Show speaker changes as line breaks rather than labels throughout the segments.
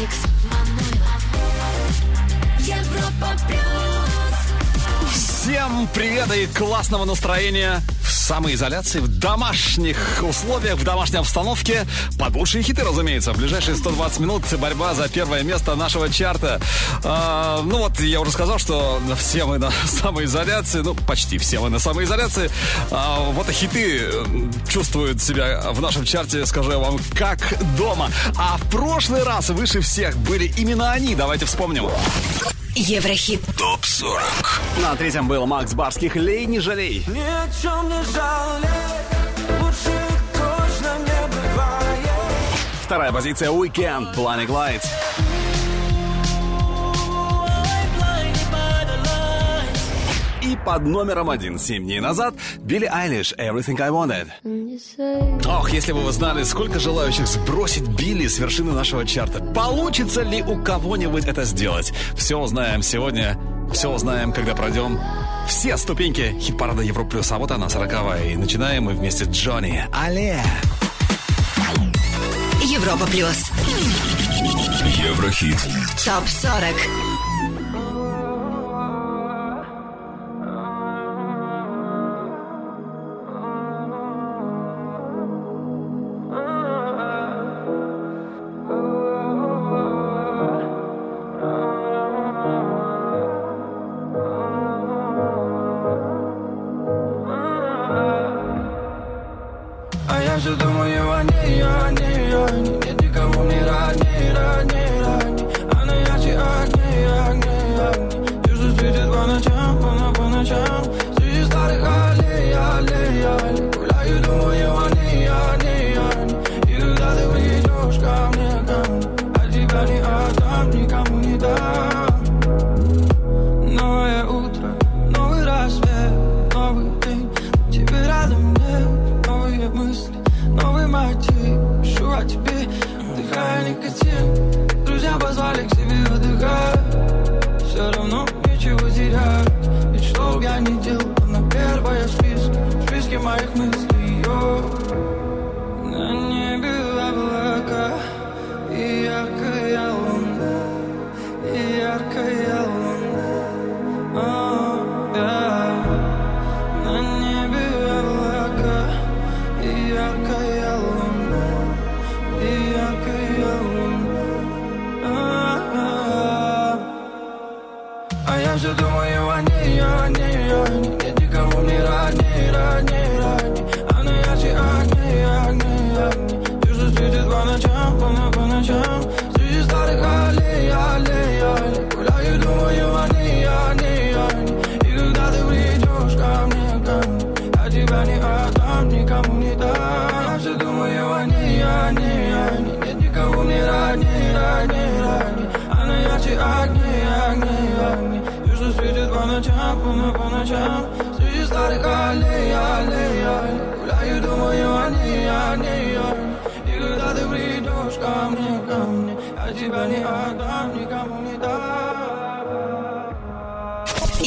Алекс Манойлов. Европа плюс.
Всем привет и классного настроения в самоизоляции, в домашних условиях, в домашней обстановке. Под лучшие хиты, разумеется. В ближайшие 120 минут борьба за первое место нашего чарта. А, ну вот, я уже сказал, что все мы на самоизоляции, ну почти все мы на самоизоляции. А, вот и хиты чувствуют себя в нашем чарте, скажу я вам, как дома. А в прошлый раз выше всех были именно они. Давайте вспомним.
Еврохит.
Топ-40.
На третьем был Макс Барских «Лей, не жалей».
Ни о чем не жалей, лучше точно не бывает.
Вторая позиция «Уикенд» Planet Lights. И под номером один семь дней назад Билли Айлиш «Everything I Wanted». Ох, если бы вы знали, сколько желающих сбросить Билли с вершины нашего чарта. Получится ли у кого-нибудь это сделать? Все узнаем сегодня, все узнаем, когда пройдем все ступеньки хит-парада Европа Плюс. А вот она, сороковая. И начинаем мы вместе с Джонни. Але!
Европа Плюс.
Еврохит.
Топ 40.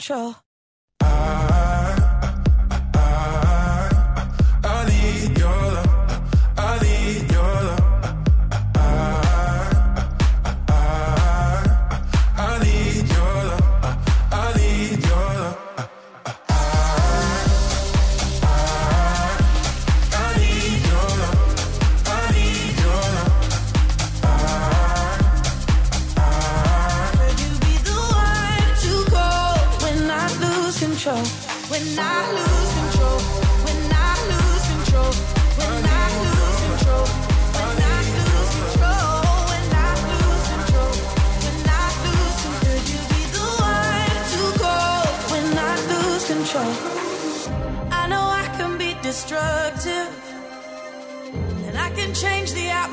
control.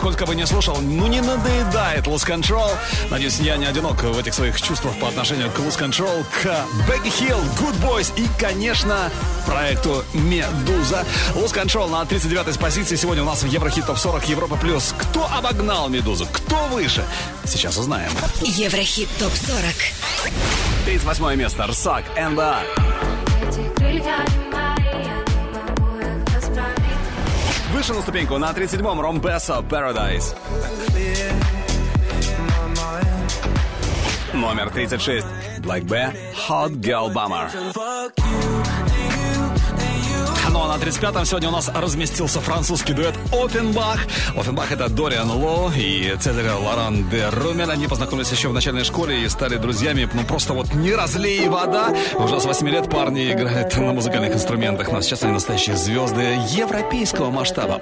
сколько бы ни слушал, ну не надоедает Lose Control. Надеюсь, я не одинок в этих своих чувствах по отношению к Lose Control, к Бекки Хилл, Good Boys и, конечно, проекту Медуза. Lose Control на 39-й позиции сегодня у нас в Еврохит Топ 40 Европа Плюс. Кто обогнал Медузу? Кто выше? Сейчас узнаем.
Еврохит ТОП-40
38 место. Рсак, НБА. Выше на ступеньку на 37-м Ром Бесса, Paradise. Номер 36. Black Bear, Hot Girl Bummer. Ну а на 35-м сегодня у нас разместился французский дуэт Офенбах. Офенбах это Дориан Ло и Цезарь Лоран де Румен. Они познакомились еще в начальной школе и стали друзьями. Ну просто вот не разлей вода. Уже с 8 лет парни играют на музыкальных инструментах. Но сейчас они настоящие звезды европейского масштаба.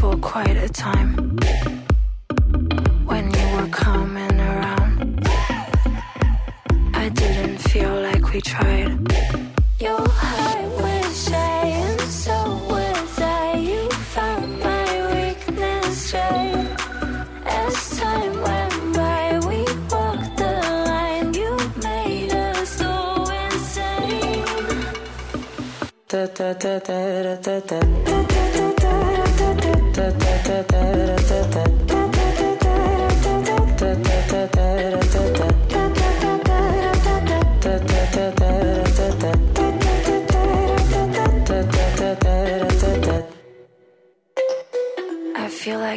For quite a time. We tried. Your heart was shy, and so was I. You found my weakness right as time went by. We walked the line. You made us go insane. Da da da da da da da. I feel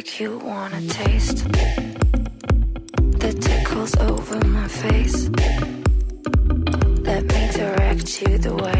like you wanna taste The tickles over my face. Let me direct you the way.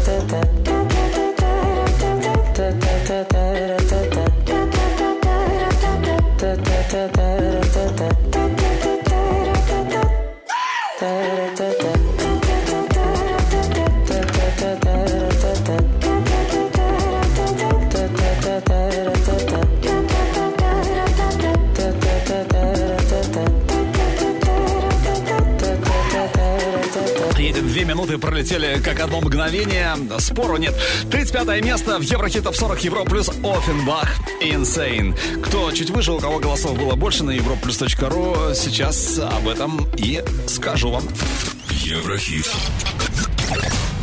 И пролетели как одно мгновение. Спору нет. 35 место в Еврохит Топ 40 Евро плюс Офенбах Insane. Кто чуть выше, у кого голосов было больше на europlus.ru, сейчас об этом и скажу вам.
Еврохит.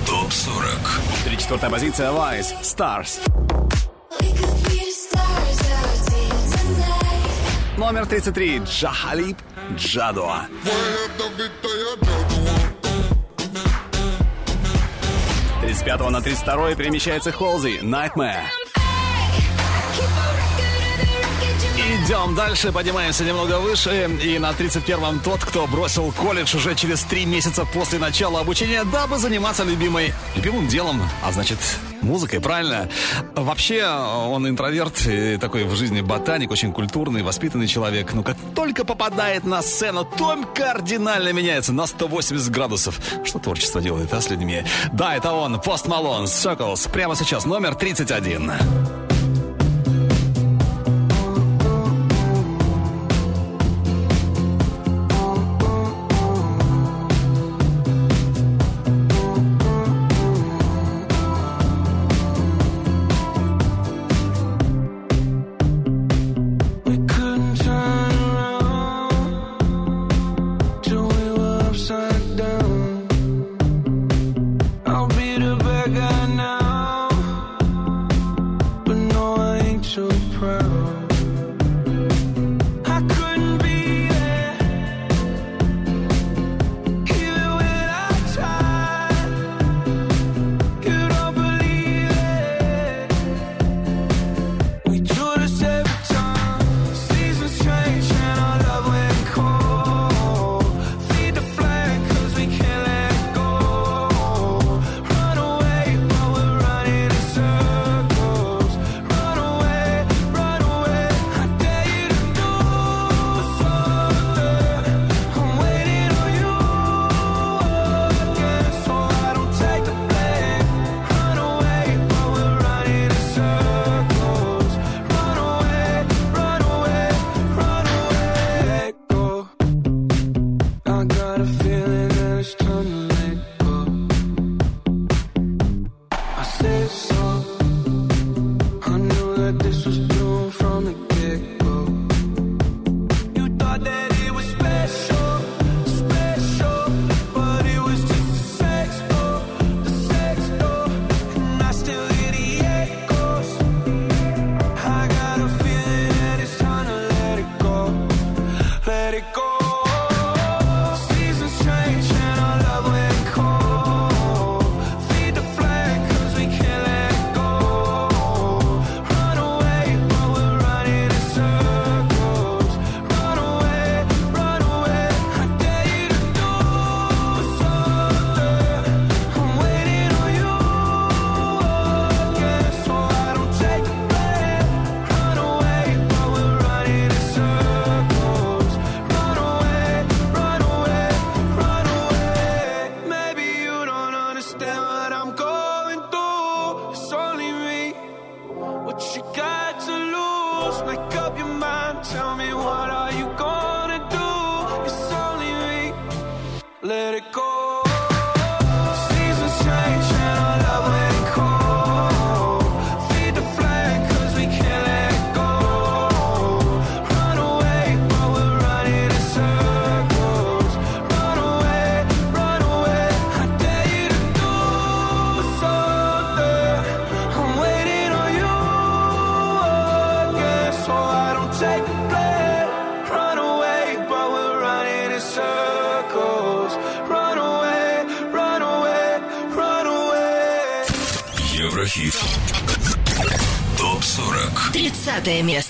Топ 40.
34 позиция Wise Stars. Номер 33 Джахалип Джадуа. 35 на 32 перемещается Холзи Nightmare. Идем дальше, поднимаемся немного выше. И на 31-м тот, кто бросил колледж уже через три месяца после начала обучения, дабы заниматься любимой, любимым делом, а значит, музыкой, правильно? Вообще, он интроверт, такой в жизни ботаник, очень культурный, воспитанный человек. Но как только попадает на сцену, то кардинально меняется на 180 градусов. Что творчество делает, а, с людьми? Да, это он, Пост Малон, Circles. Прямо сейчас номер 31.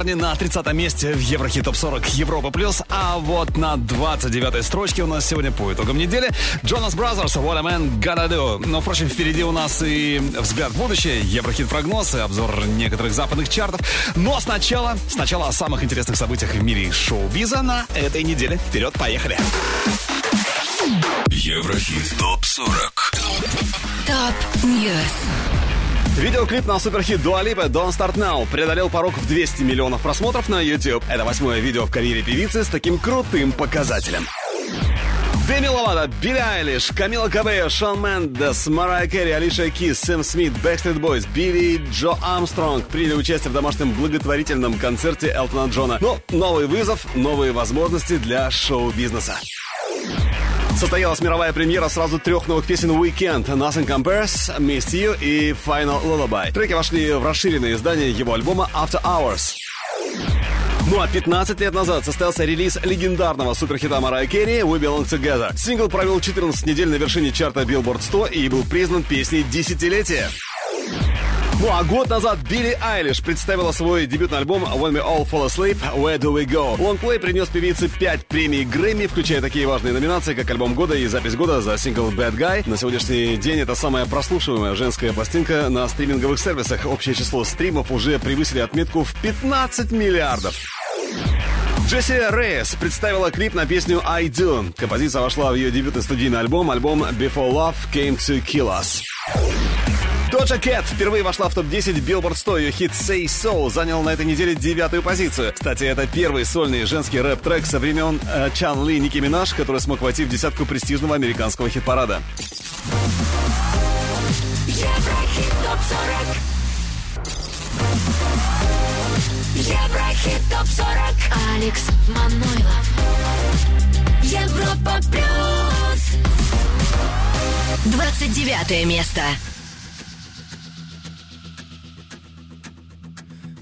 Парни на 30 месте в Еврохит Топ 40 Европа Плюс. А вот на 29 строчке у нас сегодня по итогам недели Jonas Brothers, What a Man Gotta Do. Но, впрочем, впереди у нас и взгляд в будущее, Еврохит прогноз и обзор некоторых западных чартов. Но сначала, сначала о самых интересных событиях в мире шоу-биза на этой неделе. Вперед, поехали!
Еврохит ТОП 40.
Видеоклип на суперхит Lipa Don't Start Now преодолел порог в 200 миллионов просмотров на YouTube. Это восьмое видео в карьере певицы с таким крутым показателем. Деми Ловато, Билли Айлиш, Камила Кабео, Шон Мендес, Марайя Керри, Алиша Кис, Сэм Смит, Backstreet Boys, Билли Джо Армстронг приняли участие в домашнем благотворительном концерте Элтона Джона. Но новый вызов, новые возможности для шоу-бизнеса. Состоялась мировая премьера сразу трех новых песен Weekend Nothing Compares, Missed You и Final Lullaby. Треки вошли в расширенное издание его альбома After Hours. Ну а 15 лет назад состоялся релиз легендарного суперхита Марайя Керри «We Belong Together». Сингл провел 14 недель на вершине чарта Billboard 100 и был признан песней десятилетия. Ну а год назад Билли Айлиш представила свой дебютный альбом When We All Fall Asleep, Where Do We Go. Лонгплей принес певице 5 премий Грэмми, включая такие важные номинации, как альбом года и запись года за сингл Bad Guy. На сегодняшний день это самая прослушиваемая женская пластинка на стриминговых сервисах. Общее число стримов уже превысили отметку в 15 миллиардов. Джесси Рейс представила клип на песню I Do. Композиция вошла в ее дебютный студийный альбом, альбом Before Love Came to Kill Us. Доджа Кэт впервые вошла в топ-10 Billboard 100. Ее хит Say So занял на этой неделе девятую позицию. Кстати, это первый сольный женский рэп-трек со времен э, Чан Ли Ники Минаж, который смог войти в десятку престижного американского хит-парада.
Еврохит ТОП-40 Еврохит ТОП-40
Алекс Манойлов.
Европа Плюс
29 место.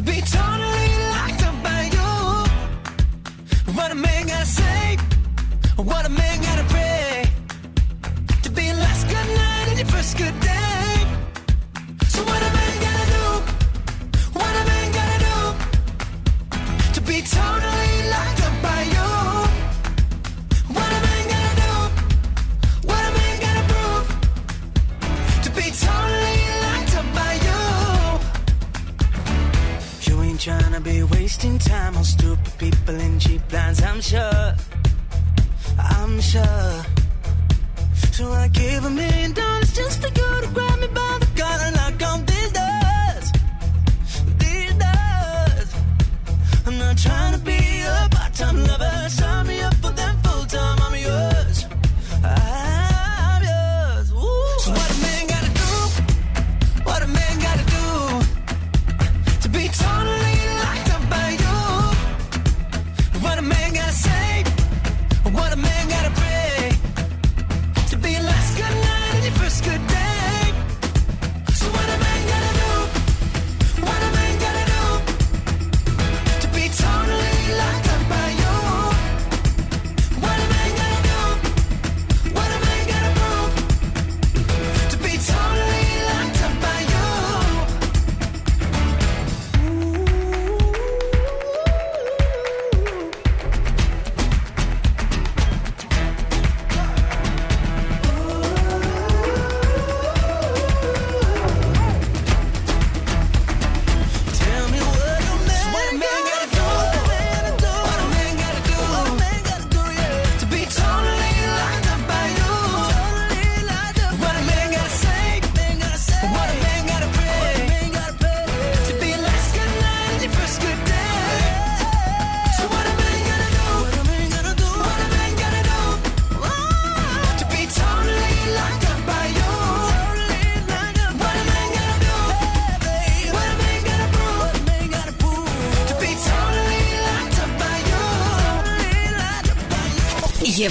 To be totally locked up by you. What a man gotta say, what a man gotta pray to be last good night and your first good day. So what a man gotta do, what a man gotta do to be totally to be wasting time on stupid people in cheap lines, I'm sure. I'm sure. So I give a million dollars just for you to grab me by the collar and knock on these doors. These doors. I'm not trying to be a part-time lover. Sign me up for them full-time. I'm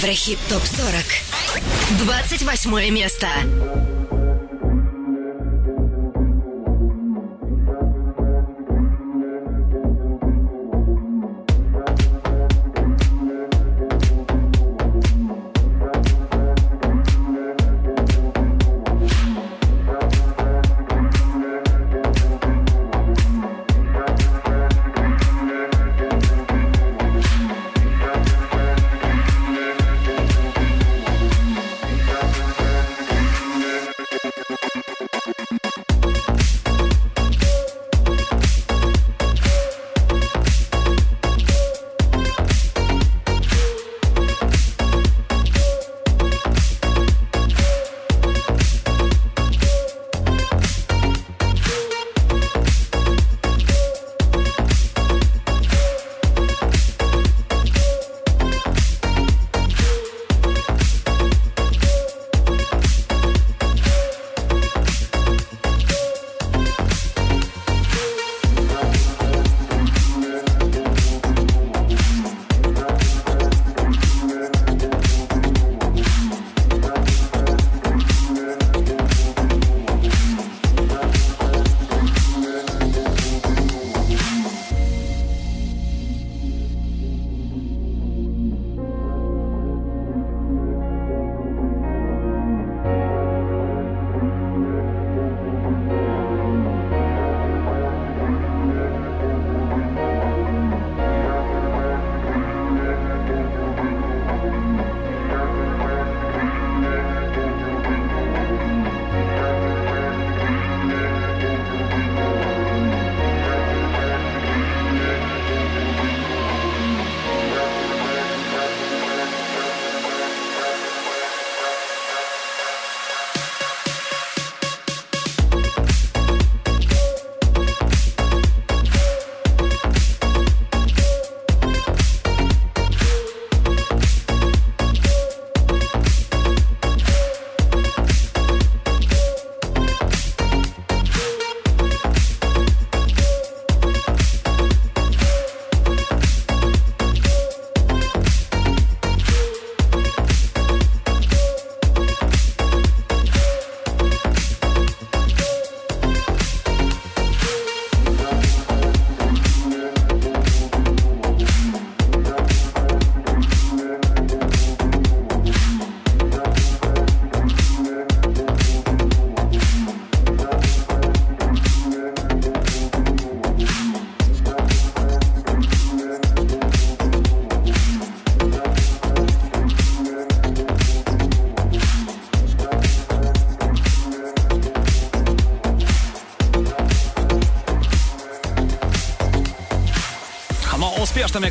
Еврохит ТОП-40. 28 место.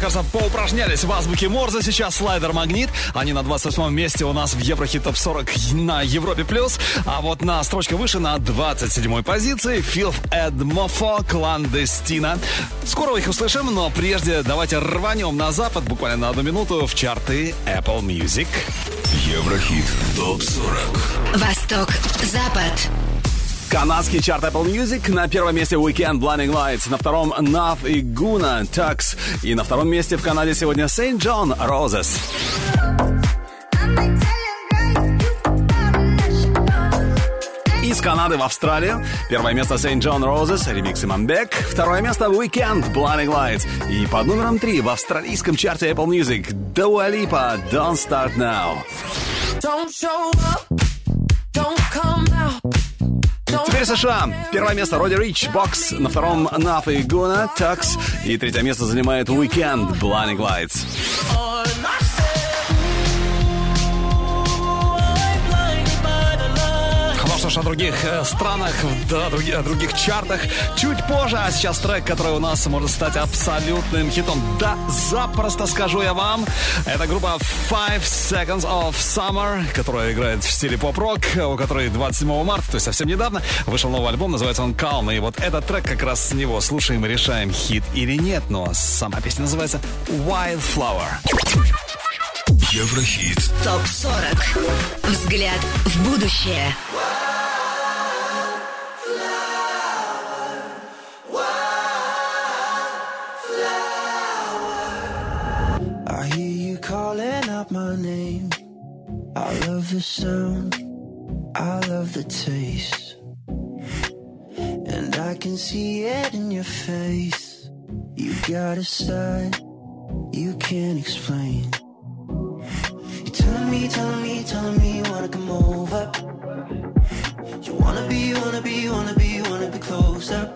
Кажется, поупражнялись в азбуке Морзе. Сейчас слайдер «Магнит». Они на 28 месте у нас в Еврохит Топ 40 на Европе+. плюс. А вот на строчка выше, на 27 позиции, Филф Эдмофо, Кландестина. Скоро их услышим, но прежде давайте рванем на запад, буквально на одну минуту, в чарты Apple Music.
Еврохит ТОП-40
Восток, Запад.
Канадский чарт Apple Music. На первом месте Weekend Blinding Lights. На втором Nav и Guna Tux. И на втором месте в Канаде сегодня St. John Roses. Из Канады в Австралию. Первое место St. John Roses, ремикс Иманбек. Второе место Weekend Blinding Lights. И под номером три в австралийском чарте Apple Music Dua Lipa Don't Start Now.
Don't show up,
Теперь США. Первое место Роди Рич, Бокс. На втором Наф и Гуна, Такс. И третье место занимает Weekend, Blinding Lights. Что ж, о других э, странах, да, о других, о других чартах чуть позже. А сейчас трек, который у нас может стать абсолютным хитом. Да, запросто скажу я вам. Это группа Five Seconds of Summer, которая играет в стиле поп-рок, у которой 27 марта, то есть совсем недавно, вышел новый альбом, называется он Calm. И вот этот трек как раз с него слушаем и решаем, хит или нет. Но сама песня называется Wildflower.
Еврохит
ТОП 40. Взгляд в будущее.
Love the sound. I love the taste. And I can see it in your face. You got a side you can't explain. You're telling me, telling me, telling me you wanna come over. You wanna be, wanna be, wanna be, wanna be closer.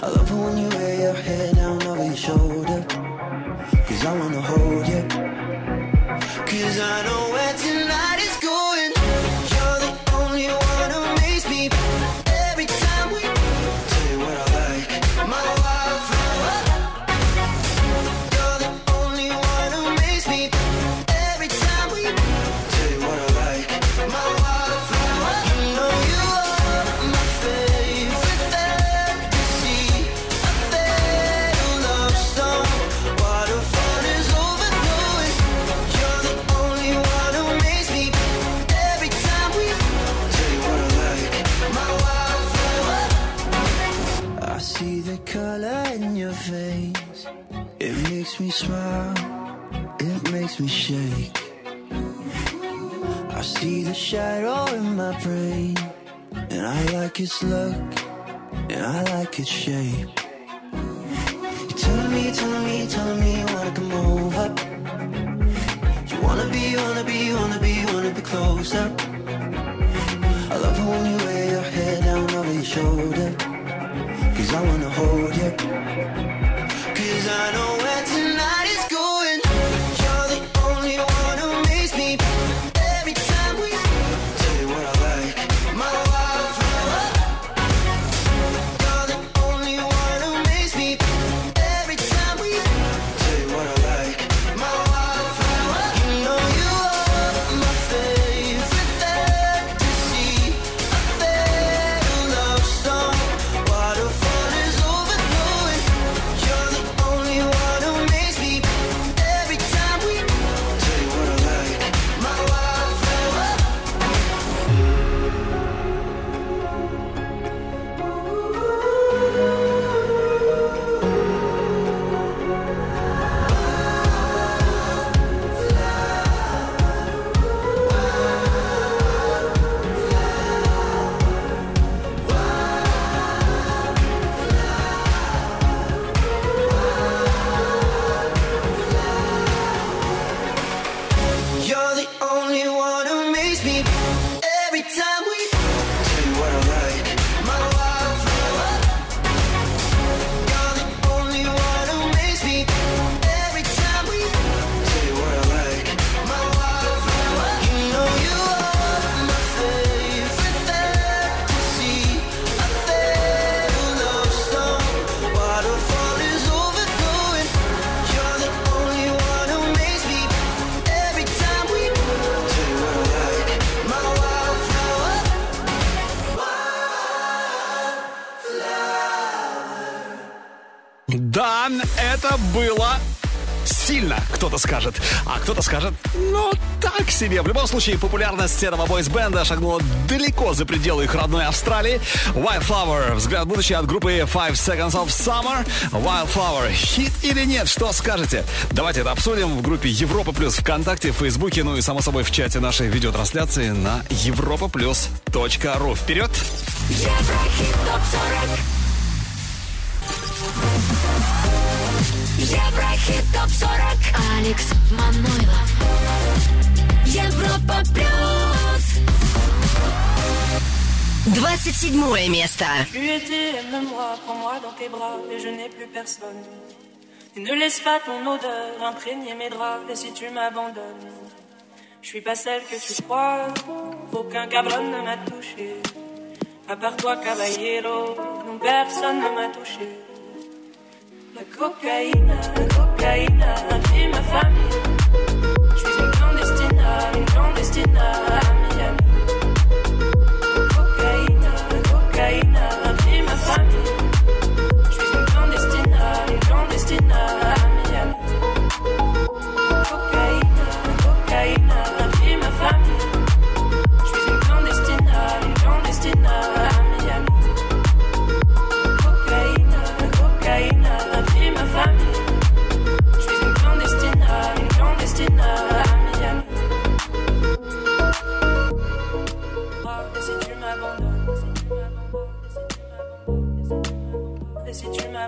I love it when you lay your head down over your shoulder. Cause I wanna hold you.
Кто-то скажет, ну, так себе. В любом случае, популярность этого бойсбенда шагнула далеко за пределы их родной Австралии. Wildflower, взгляд будущего от группы Five Seconds of Summer. Wildflower, хит или нет, что скажете? Давайте это обсудим в группе Европа Плюс ВКонтакте, в Фейсбуке, ну и, само собой, в чате нашей видеотрансляции на europaplus.ru. Вперед!
Еврохит топ 40 Еврохит топ 40 Алекс Манойлов Европа плюс 27 место.
Tu étais, aime-moi, prends-moi dans tes bras et je n'ai plus personne. Et ne laisse pas ton odeur imprégner mes draps et si tu m'abandonnes, je suis pas celle que tu crois, aucun cabron ne m'a touché. À part toi, caballero, non personne ne m'a touché. La cocaïne, la cocaïne a ma famille. Je suis une clandestine, une clandestine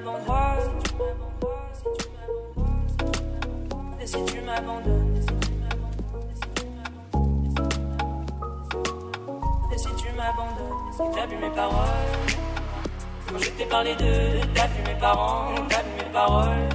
m'abandonnes, et si tu m'abandonnes, et si tu m'abandonnes, si t'as vu mes paroles, quand je t'ai parlé de, t'as vu mes parents, t'as vu mes paroles.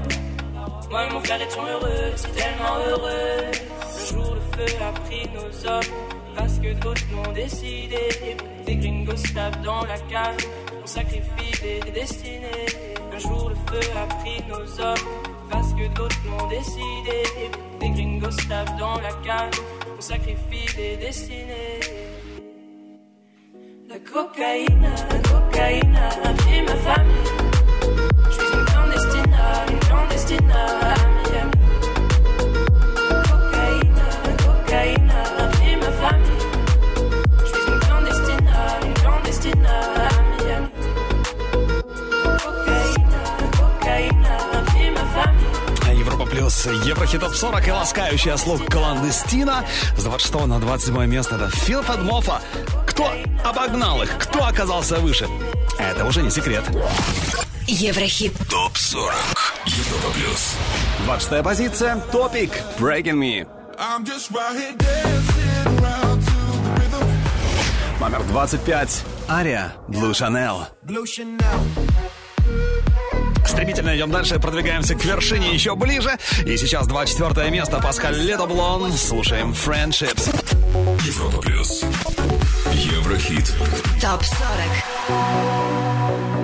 Moi et mon frère étions heureux, si tellement heureux. Le jour le feu a pris nos hommes, parce que d'autres l'ont décidé. Des gringos tapent dans la cave, on sacrifie des destinées. Un jour le feu a pris nos hommes, parce que d'autres l'ont décidé. Des gringos tapent dans la cave, on sacrifie des destinées. La cocaïne, la cocaïne a pris ma famille. Je suis une clandestine, une clandestine
Плюс Еврохит топ 40 и ласкающая слух кландестина с 26 на 27 место это Филфад Мофа. Кто обогнал их? Кто оказался выше? Это уже не секрет.
Еврохит
ТОП 40 Европа плюс
26 позиция. Топик. Breaking Me.
I'm just right here dancing around to the rhythm.
Номер 25. Ария. Blue Chanel.
Blue Chanel.
Стремительно идем дальше, продвигаемся к вершине еще ближе. И сейчас 24 место. Паскаль Ледоблон. Слушаем Friendships.
Европа плюс Еврохит
топ 40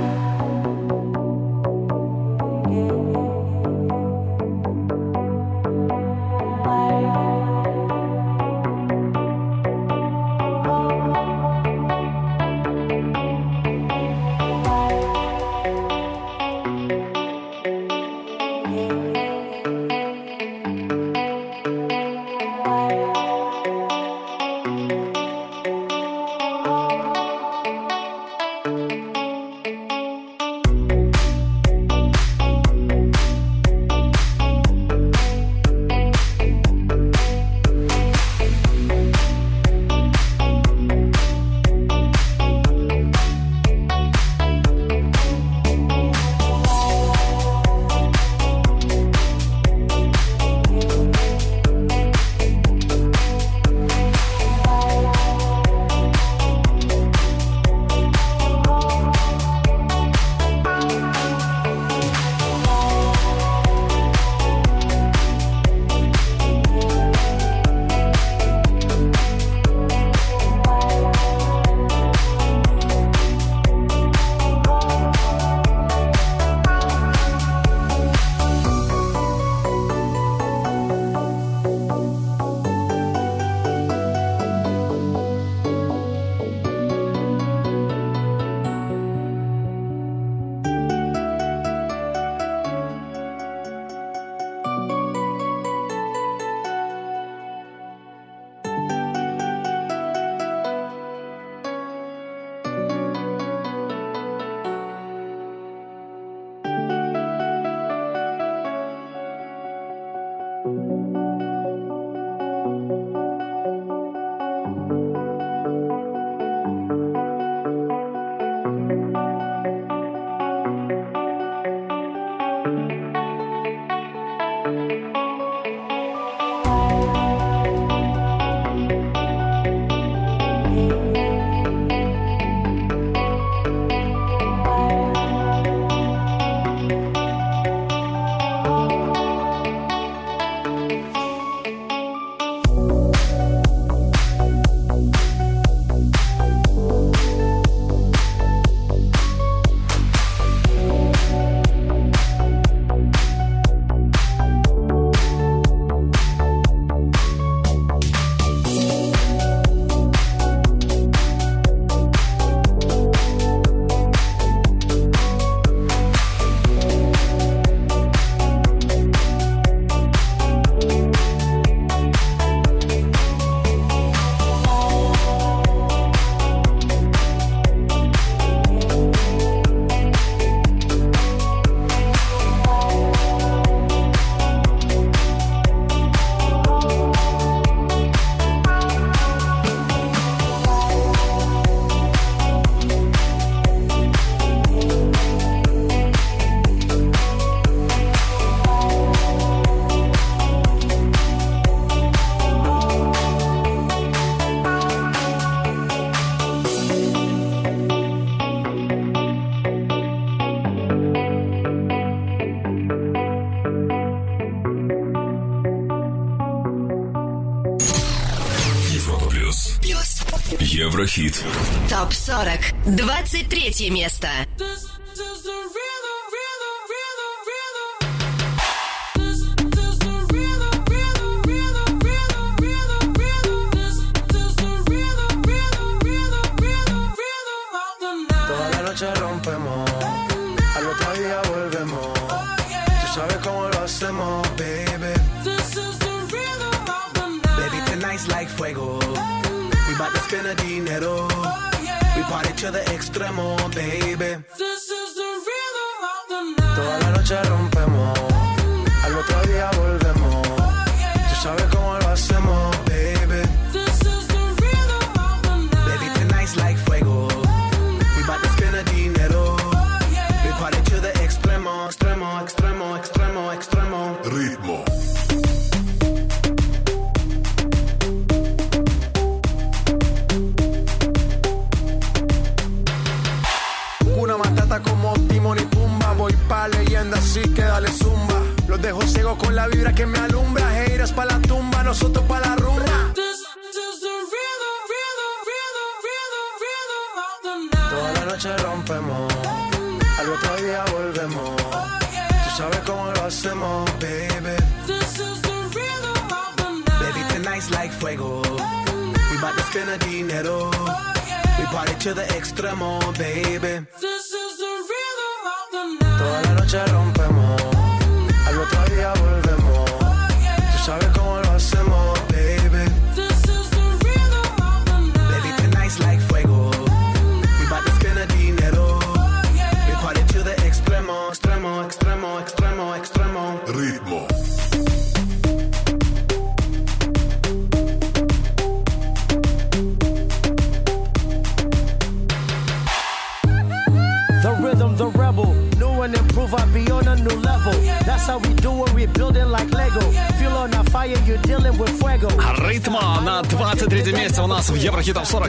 ТОП-40. 23 место.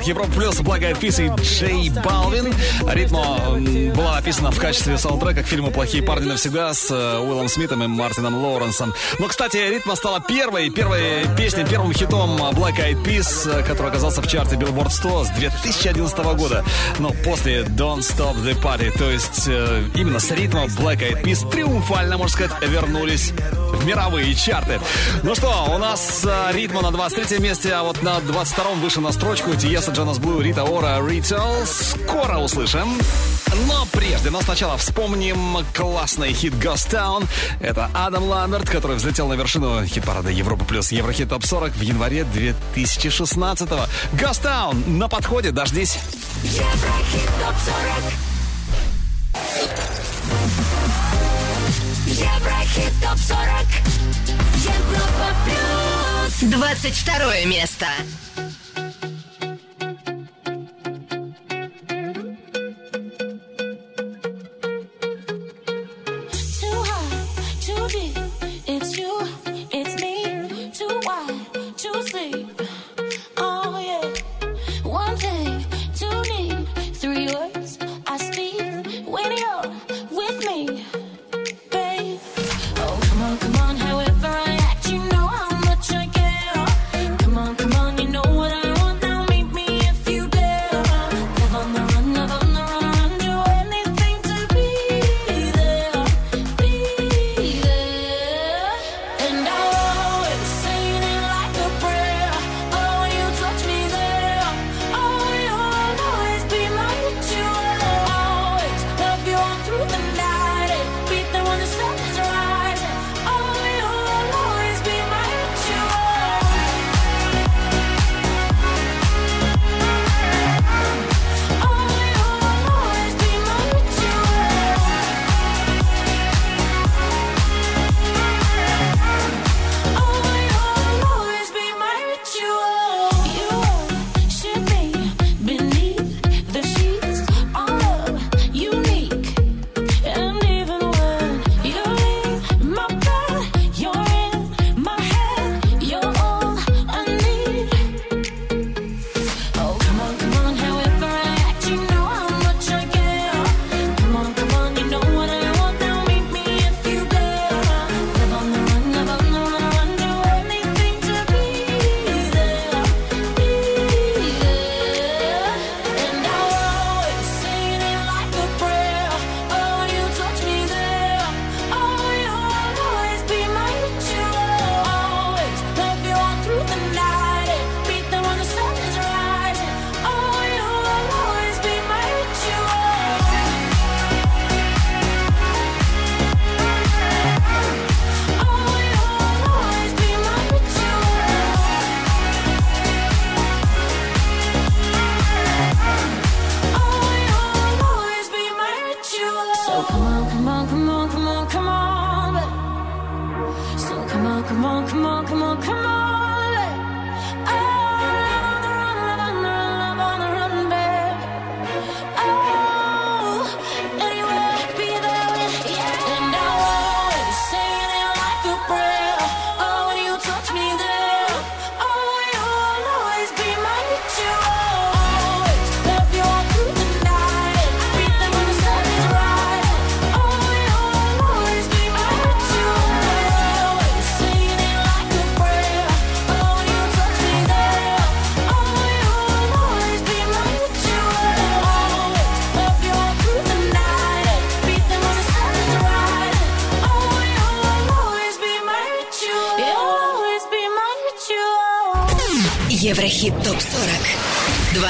Европа Плюс Peas и Джей Балвин. Ритма м, была написана в качестве саундтрека к фильму «Плохие парни навсегда» с э, Уиллом Смитом и Мартином Лоуренсом. Но, кстати, Ритма стала первой, первой песней, первым хитом Black Eyed Peas, э, который оказался в чарте Billboard 100 с 2011 года. Но после Don't Stop the Party, то есть э, именно с ритма Black Eyed Peas триумфально, можно сказать, вернулись мировые чарты. Ну что, у нас э, ритма на 23 месте, а вот на 22-м выше на строчку Тиеса, Джонас Блю, Рита Ора, Ritual. Скоро услышим. Но прежде, но сначала вспомним классный хит Ghost Town. Это Адам Ламберт, который взлетел на вершину хит-парада Европа плюс Еврохит Топ 40 в январе 2016-го. Ghost Town на подходе, дождись.
Еврохит топ 40. Еврохит топ 40. Европа плюс.
22 место.
come on.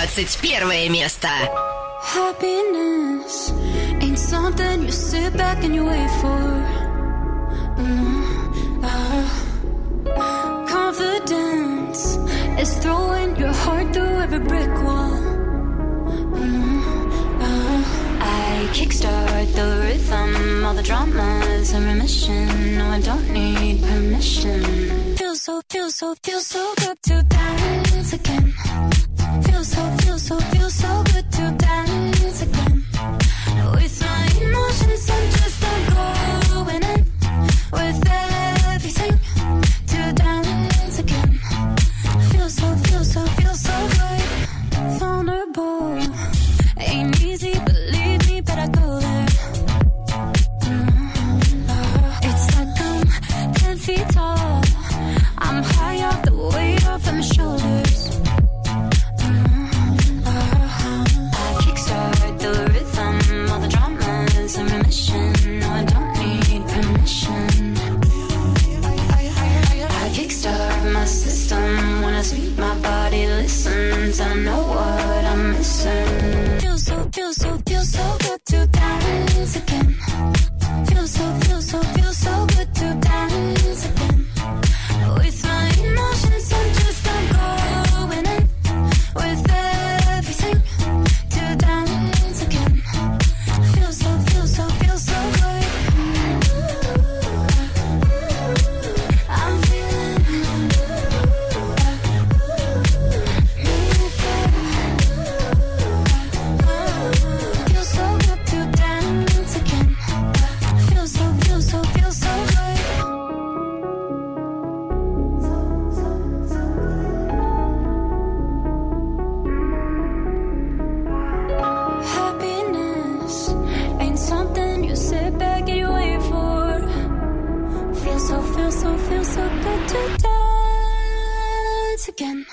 21 место
Happiness ain't something you sit back and you wait for. Mm, uh, confidence is throwing your heart through every brick wall. Mm, uh, I kickstart the rhythm, all the dramas and remission. No, I don't need permission. Feels so, feels so, feels so good to dance So, feel so good to dance again.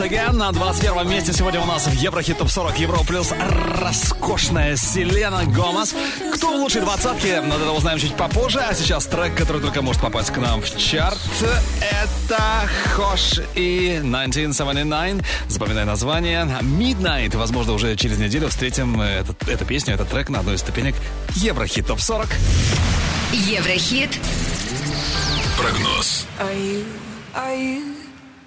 Dance Again
на 21 месте сегодня у нас в Еврохит Топ 40 Евро плюс роскошная Селена Гомес. Кто в лучшей двадцатке, над это узнаем чуть попозже. А сейчас трек, который только может попасть к нам в чарт. Это Хош и 1979. Запоминай название. Midnight. Возможно, уже через неделю встретим этот, эту песню, этот трек на одной из ступенек Еврохит Топ 40.
Еврохит
Прогноз.
Are you, are you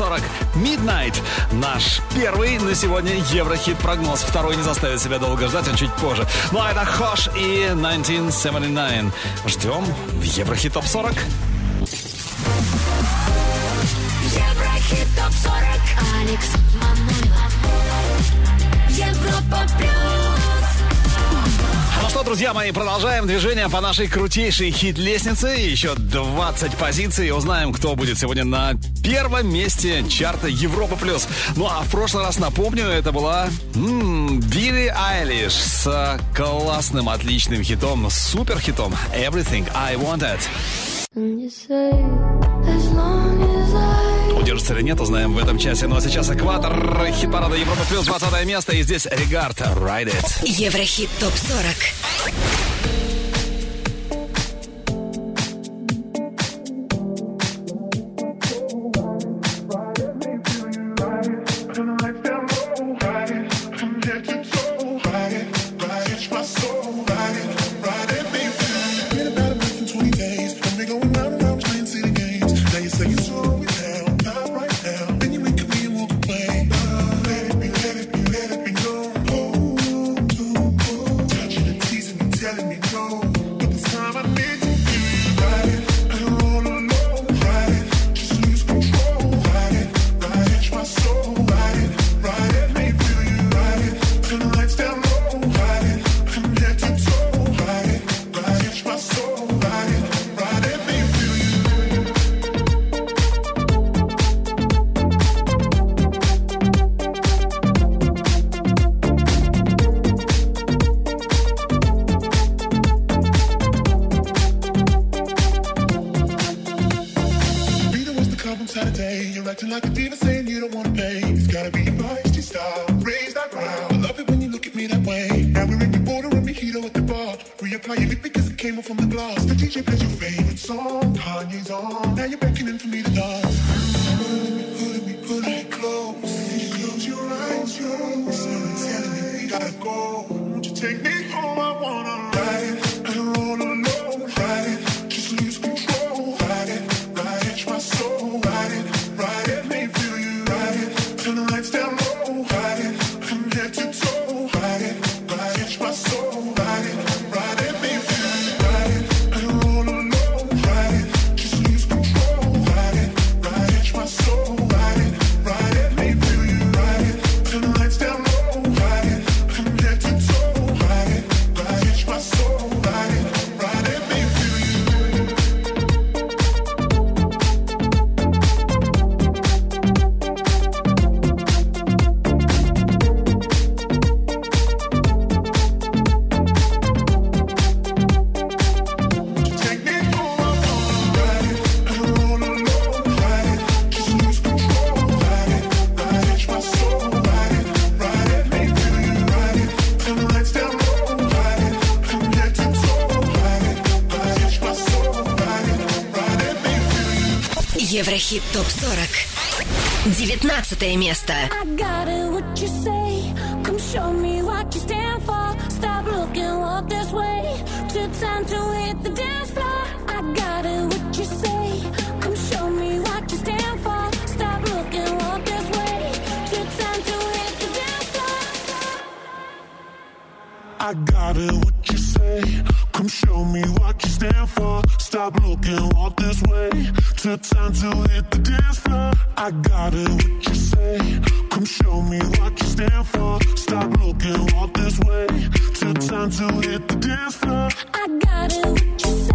40 Midnight. Наш первый на сегодня Еврохит прогноз. Второй не заставит себя долго ждать, он чуть позже. Ну а это Хош и 1979. Ждем в Еврохит Топ 40.
Еврохит Топ 40. Алекс,
мама. друзья мои, продолжаем движение по нашей крутейшей хит-лестнице. Еще 20 позиций. Узнаем, кто будет сегодня на первом месте чарта Европа+. плюс. Ну а в прошлый раз, напомню, это была м-м, Билли Айлиш с классным, отличным хитом, супер хитом «Everything I Wanted» или нет, узнаем в этом часе. Ну а сейчас экватор хит-парада Европа плюс 20 место. И здесь Регард Ride It.
Еврохит топ 40. Еврохит ТОП-40. 19 место.
I got it, what you say. Come show me what you stand for. Stop looking, walk this way. Two time to hit the dance floor. I got it, what you say. Come show me what you stand for. Stop looking, walk this way. Two time to hit the dance floor.
I got it, what you say. Come show me what you stand for. Stop looking, walk this way. Took time to hit the dance floor. I got it, what you say. Come show me what you stand for. Stop looking, walk this way. Took time to hit the dance floor.
I got it, what you say.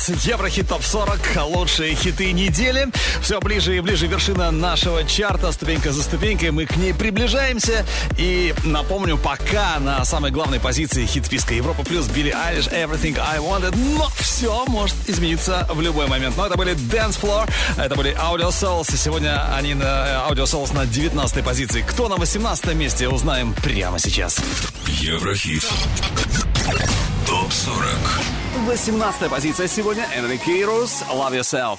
голос. Еврохит топ 40. Лучшие хиты недели. Все ближе и ближе вершина нашего чарта. Ступенька за ступенькой мы к ней приближаемся. И напомню, пока на самой главной позиции хит-списка Европа Плюс Билли Айлиш Everything I Wanted. Но все может измениться в любой момент. Но это были Dance Floor, это были Audio Souls. И сегодня они на э, Audio Souls на 19 позиции. Кто на 18 месте, узнаем прямо сейчас.
Еврохит. Топ 40.
18 позиция сегодня. Энри Кейрус, Love Yourself.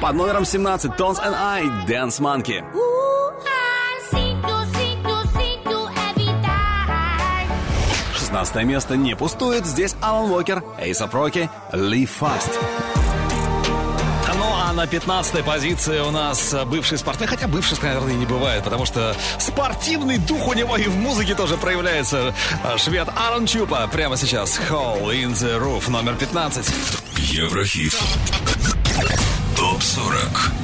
Под номером 17 Tones and I, Dance Monkey. Шестнадцатое место не пустует. Здесь Алан Уокер, Эйса Проки, Ли Фаст. Фаст на 15 позиции у нас бывший спортсмен. Хотя бывших, наверное, не бывает, потому что спортивный дух у него и в музыке тоже проявляется. Швед Аарон Чупа прямо сейчас. Hall in the Roof номер 15.
Еврохит. Топ 40.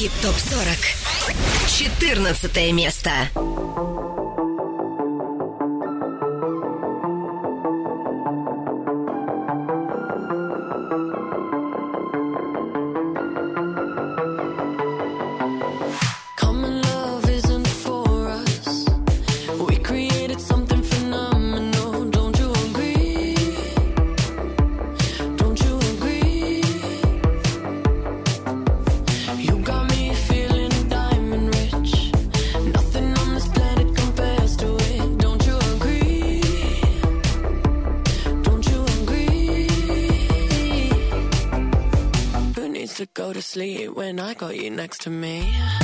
Еврохит ТОП-40. 14 место.
Next to me?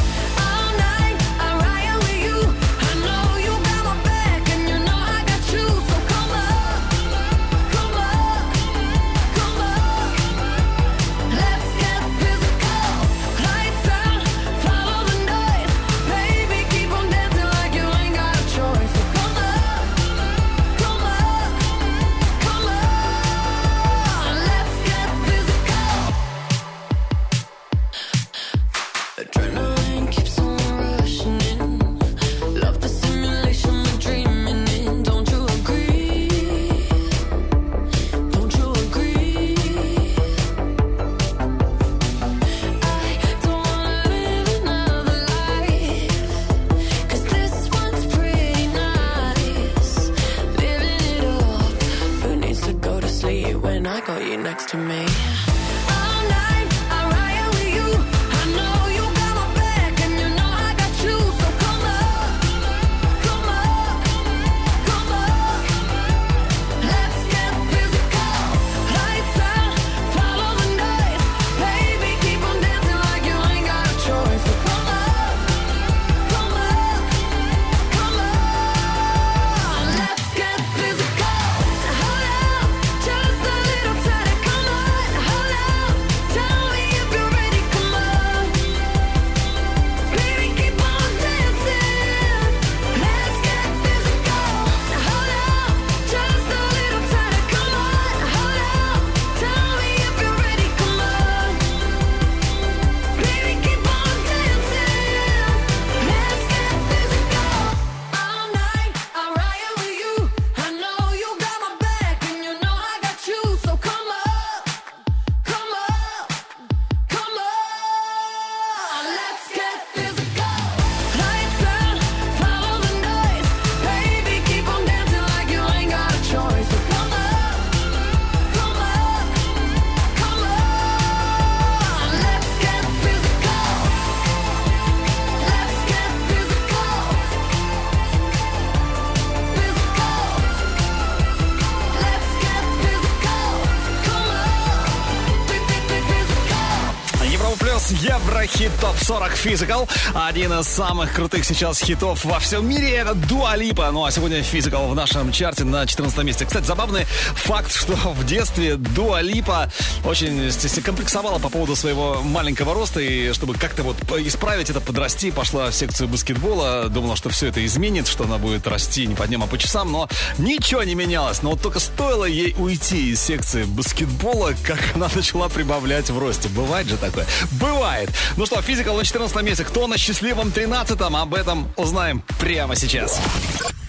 Physical.
Один из самых крутых сейчас хитов во всем мире это Дуа Липа. Ну а сегодня Physical в нашем чарте на 14 месте. Кстати, забавный факт, что в детстве Дуа Липа очень комплексовала по поводу своего маленького роста. И чтобы как-то вот исправить это, подрасти, пошла в секцию баскетбола. Думала, что все это изменит, что она будет расти не по дням, а по часам. Но ничего не менялось. Но вот только стоило ей уйти из секции баскетбола, как она начала прибавлять в росте. Бывает же такое? Бывает. Ну что, физикал на 14 месте. Кто на счастливом 13-м? Об этом узнаем прямо сейчас.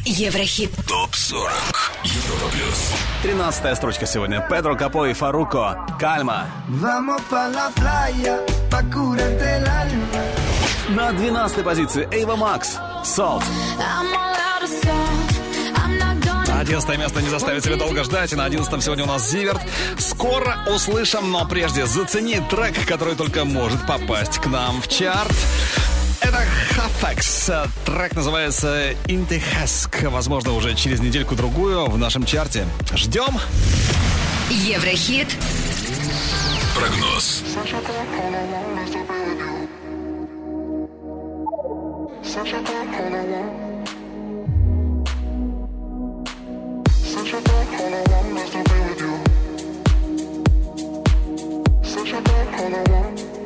Еврохит.
ТОП 40. Европа плюс.
13 строчка сегодня. Педро Капо и Фаруко. Кальма. На 12 позиции Эйва Макс. Солт. 11 место не заставит себя долго ждать. И на 11 сегодня у нас Зиверт. Скоро услышим, но прежде зацени трек, который только может попасть к нам в чарт. Это Хафекс. Трек называется Интехаск. Возможно, уже через недельку-другую в нашем чарте. Ждем.
Еврохит.
Прогноз.
Such a bad
kind of.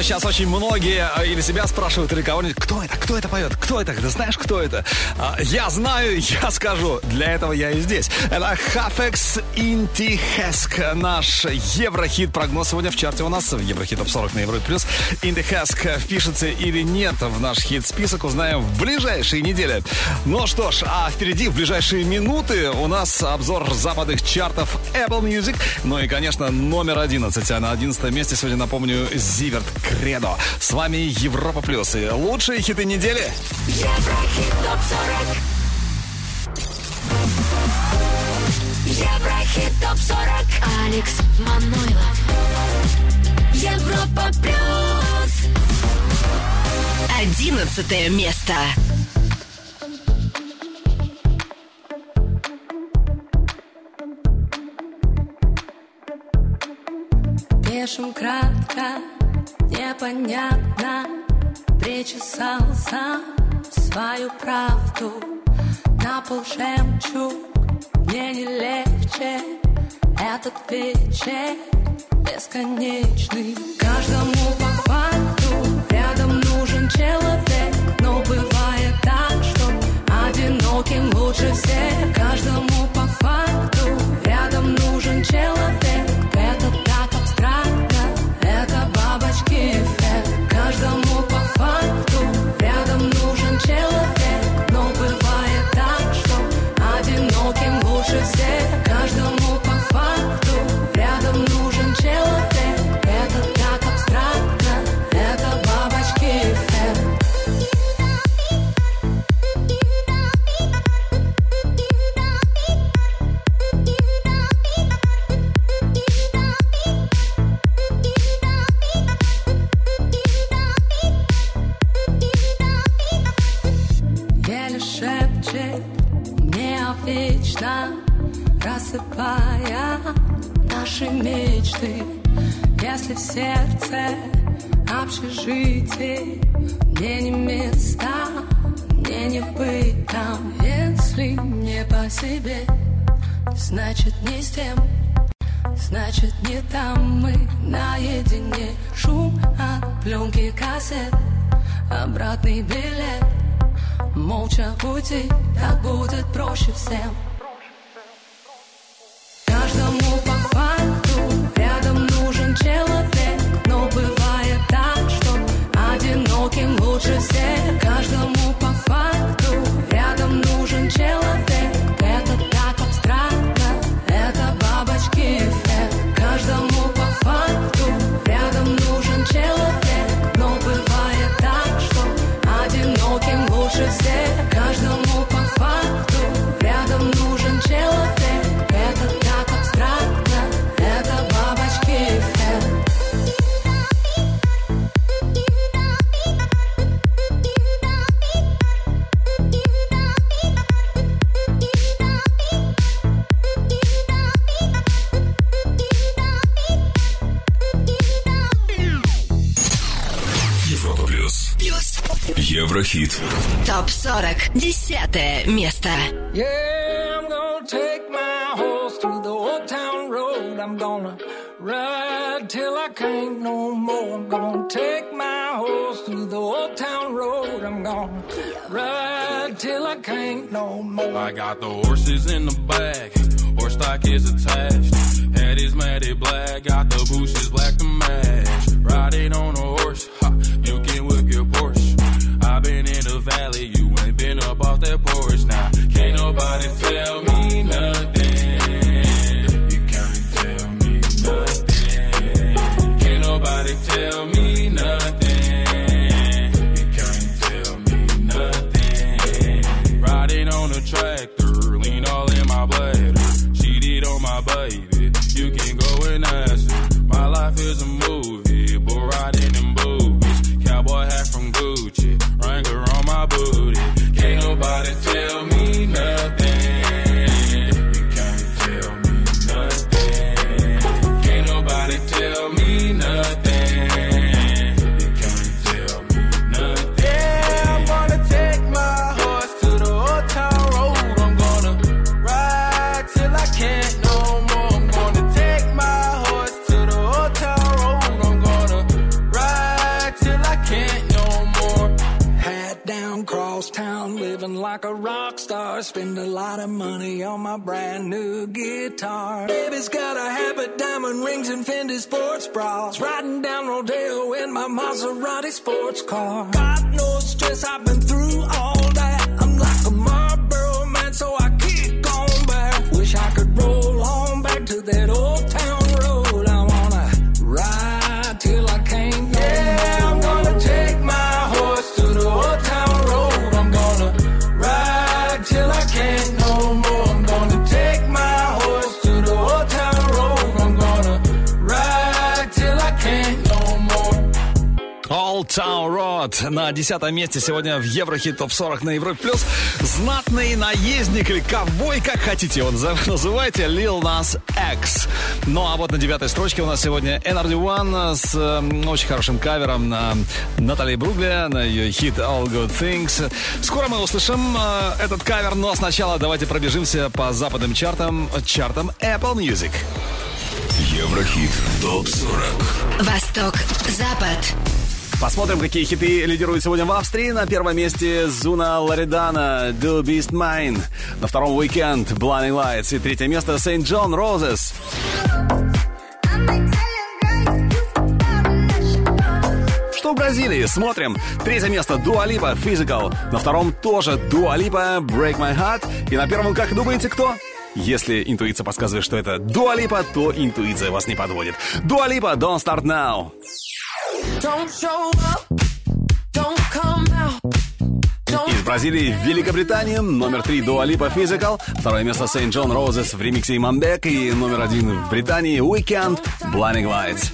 Думаю, сейчас очень многие э, или себя спрашивают, или кого-нибудь, кто это, кто это поет, кто это, ты знаешь, кто это? А, Я знаю, я скажу, для этого я и здесь. Это Инти Хеск, наш еврохит. Прогноз сегодня в чарте у нас, в Еврохит Топ 40 на Европе Плюс. Хеск впишется или нет в наш хит-список, узнаем в ближайшие недели. Ну что ж, а впереди в ближайшие минуты у нас обзор западных чартов Apple Music. Ну и, конечно, номер 11. А на 11 месте сегодня, напомню, Зиверт Кредо. С вами Европа Плюс и лучшие хиты недели.
Еврохит топ 40. Еврохит топ 40.
Алекс Манойлов.
Европа плюс.
Одиннадцатое место.
Причесал сам свою правду. На пол жемчуг мне не легче. Этот вечер бесконечный. Каждому по факту рядом нужен человек. Но бывает так, что одиноким лучше всех. Каждому по факту рядом нужен человек Уйти, так будет проще всем
Miesta.
Yeah, I'm gonna take my horse through the old town road. I'm gonna ride till I can't no more. I'm gonna take my horse through the old town road. I'm gonna ride till I can't no more.
I got the horses in the back, horse stock is attached. Head is matted black, got the bushes black to feel me.
Sports car.
На десятом месте сегодня в Еврохит Топ 40 на Европе Плюс. Знатный наездник или ковбой, как хотите, он называйте Lil Nas X. Ну а вот на девятой строчке у нас сегодня NRD One с э, очень хорошим кавером на Натали Бругле, на ее хит All Good Things. Скоро мы услышим э, этот кавер, но сначала давайте пробежимся по западным чартам, чартам Apple Music.
Еврохит. Топ-40.
Восток, Запад.
Посмотрим, какие хиты лидируют сегодня в Австрии. На первом месте Зуна Лоридана «Do Beast Mine». На втором «Weekend» «Blinding Lights». И третье место «St. John Roses». Что в Бразилии? Смотрим. Третье место Дуалипа Physical. На втором тоже Дуалипа Break My Heart. И на первом, как думаете, кто? Если интуиция подсказывает, что это Дуалипа, то интуиция вас не подводит. Дуалипа Don't Start Now. Из Бразилии в Великобританию номер три Дуалипа Physical, второе место St. John Roses в ремиксе Иманбек и номер один в Британии Weekend Blinding Lights.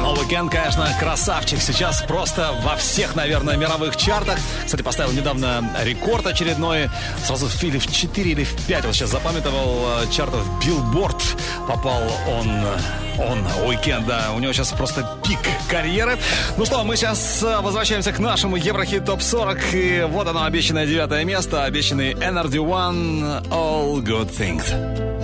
Но Weekend, конечно, красавчик. Сейчас просто во всех, наверное, мировых чартах. Кстати, поставил недавно рекорд очередной. Сразу в, или в 4 или в 5. Вот сейчас запамятовал э, чартов Billboard. Попал он, он, Weekend, да. У него сейчас просто пик карьеры. Ну что, мы сейчас э, возвращаемся к нашему Еврохит Топ 40. И вот оно, обещанное девятое место. Обещанный Energy One All Good Things.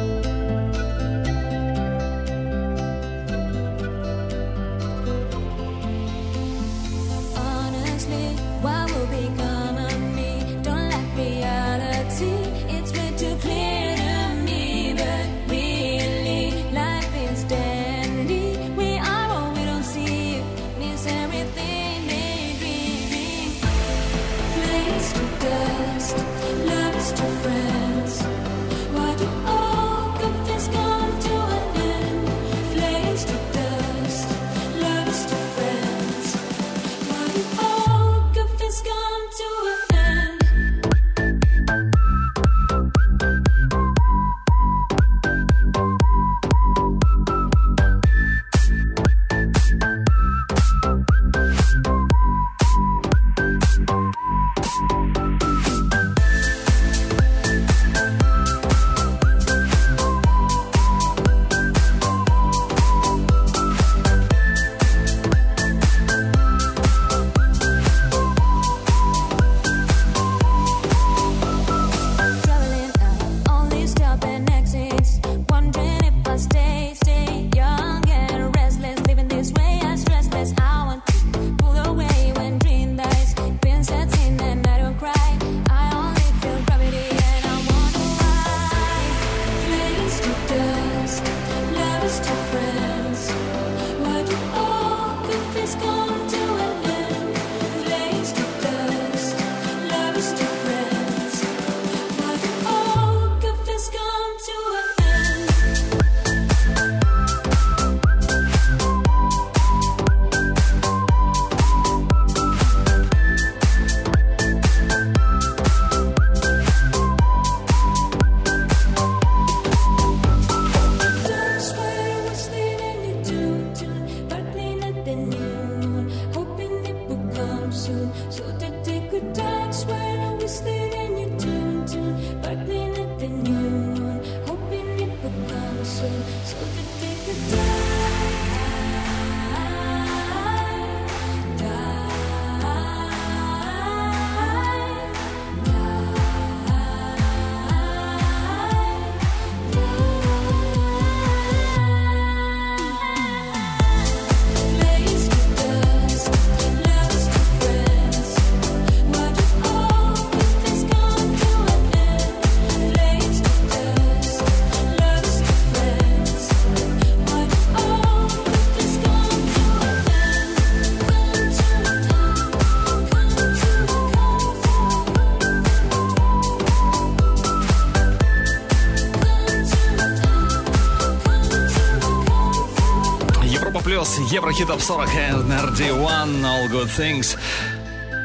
40 хитов 40 NRD One All Good Things.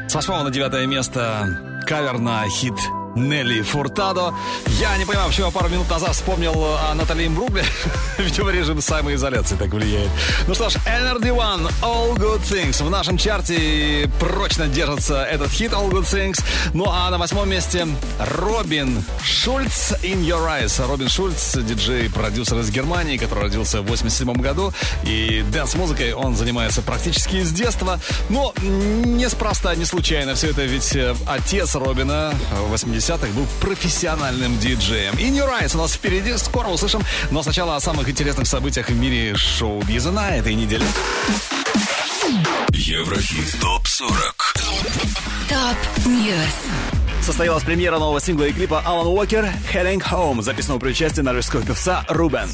С 8 на 9 место кавер на хит Нелли Фуртадо. Я не понимаю, почему я пару минут назад вспомнил о Натали Имбругле. Видимо, режим самоизоляции так влияет. Ну что ж, NRD1, All Good Things. В нашем чарте прочно держится этот хит All Good Things. Ну а на восьмом месте Робин Шульц In Your Eyes. Робин Шульц, диджей-продюсер из Германии, который родился в 87 году. И dance-музыкой он занимается практически с детства. Но неспроста, не случайно все это, ведь отец Робина в 80-х был профессиональным диджеем. In Your Eyes у нас впереди, скоро услышим. Но сначала о самых интересных событиях в мире шоу-биза на этой неделе.
Еврохит ТОП-40
Top News.
Состоялась премьера нового сингла и клипа Алан Уокер «Heading Home», записанного при участии норвежского певца Рубен.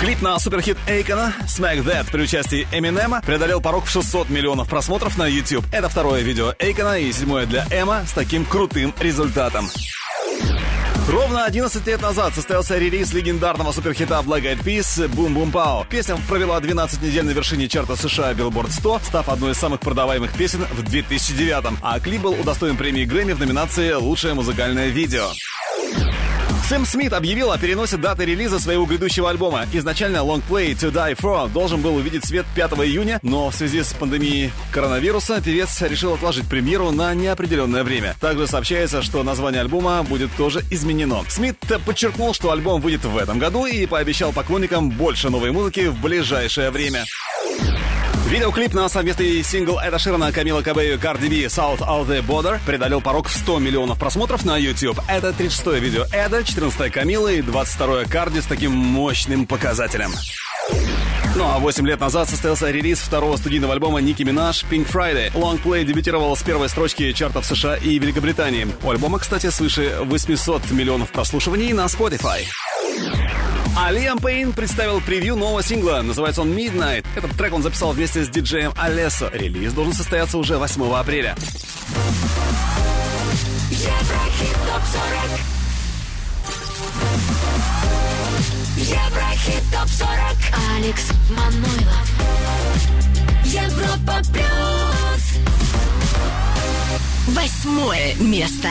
Клип на суперхит Эйкона «Smack That» при участии Эминема преодолел порог в 600 миллионов просмотров на YouTube. Это второе видео Эйкона и седьмое для Эма с таким крутым результатом. Ровно 11 лет назад состоялся релиз легендарного суперхита Black Eyed Peas «Boom Boom Pow». Песня провела 12 недель на вершине чарта США Billboard 100, став одной из самых продаваемых песен в 2009 а клип был удостоен премии Грэмми в номинации «Лучшее музыкальное видео». Сэм Смит объявил о переносе даты релиза своего грядущего альбома. Изначально лонгплей To Die For должен был увидеть свет 5 июня, но в связи с пандемией коронавируса певец решил отложить премьеру на неопределенное время. Также сообщается, что название альбома будет тоже изменено. Смит подчеркнул, что альбом выйдет в этом году и пообещал поклонникам больше новой музыки в ближайшее время. Видеоклип на совместный сингл Эда Ширана, Камила Кабею, Cardi B, South of the Border преодолел порог в 100 миллионов просмотров на YouTube. Это 36-е видео Эда, 14-е Камилы и 22-е Карди с таким мощным показателем. Ну а 8 лет назад состоялся релиз второго студийного альбома Ники Минаж Pink Friday. Лонгплей дебютировал с первой строчки чартов США и Великобритании. У альбома, кстати, свыше 800 миллионов прослушиваний на Spotify. А Лиам Пейн представил превью нового сингла. Называется он Midnight. Этот трек он записал вместе с диджеем Алессо. Релиз должен состояться уже 8 апреля.
Еврохит ТОП-40 Еврохит ТОП-40
Алекс Манойлов.
Европа Плюс
Восьмое место.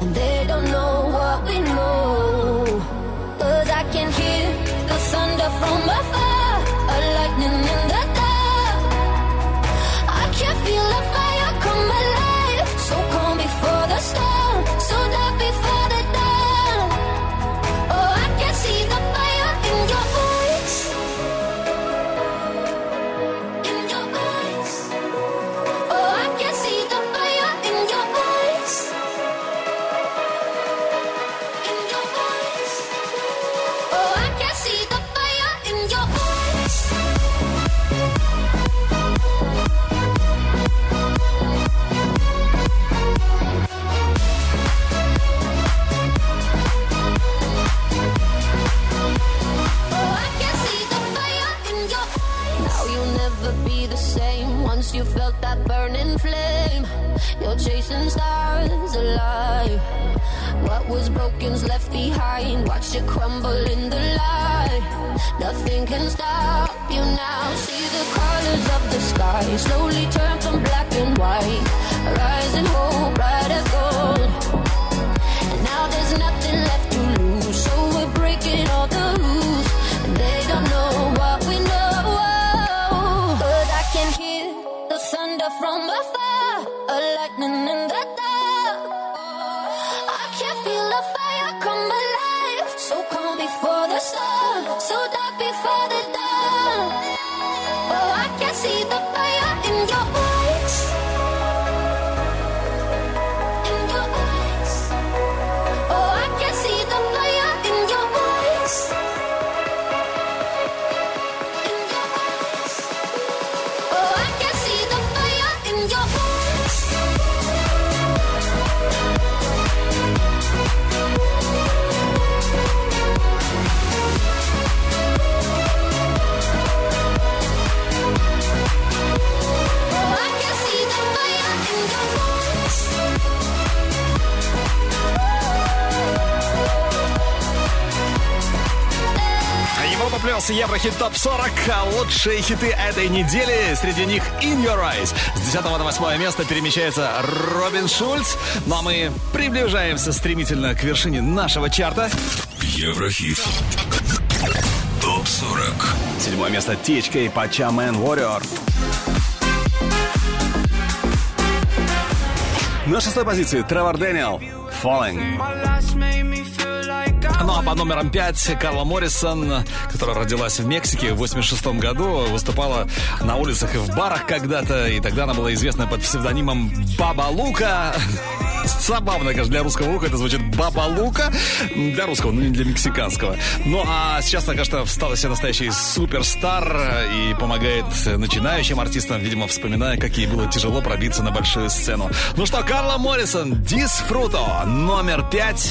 They don't know what we know. Cause I can hear the thunder from afar,
You're chasing stars alive. What was broken's left behind. Watch it crumble in the light. Nothing can stop you now. See the colors of the sky slowly turn from black and white. Rising hope, bright as gold. And now there's nothing
плюс Еврохит ТОП 40. А Лучшие хиты этой недели. Среди них In Your Eyes. С 10 на 8 место перемещается Робин Шульц. Ну а мы приближаемся стремительно к вершине нашего чарта.
Еврохит. Топ 40.
Седьмое место THK Пача Man Warrior. На шестой позиции Тревор Дэниел Falling.
Ну а по номерам 5 Карла Моррисон, которая родилась в Мексике в 86 году, выступала на улицах и в барах когда-то, и тогда она была известна под псевдонимом Баба Лука. Забавно, конечно, для русского уха это звучит Баба Лука. Для русского, но не для мексиканского. Ну, а сейчас она, конечно, стала себе настоящий суперстар и помогает начинающим артистам, видимо, вспоминая, как ей было тяжело пробиться на большую сцену. Ну что, Карла Моррисон, Дисфруто, номер пять.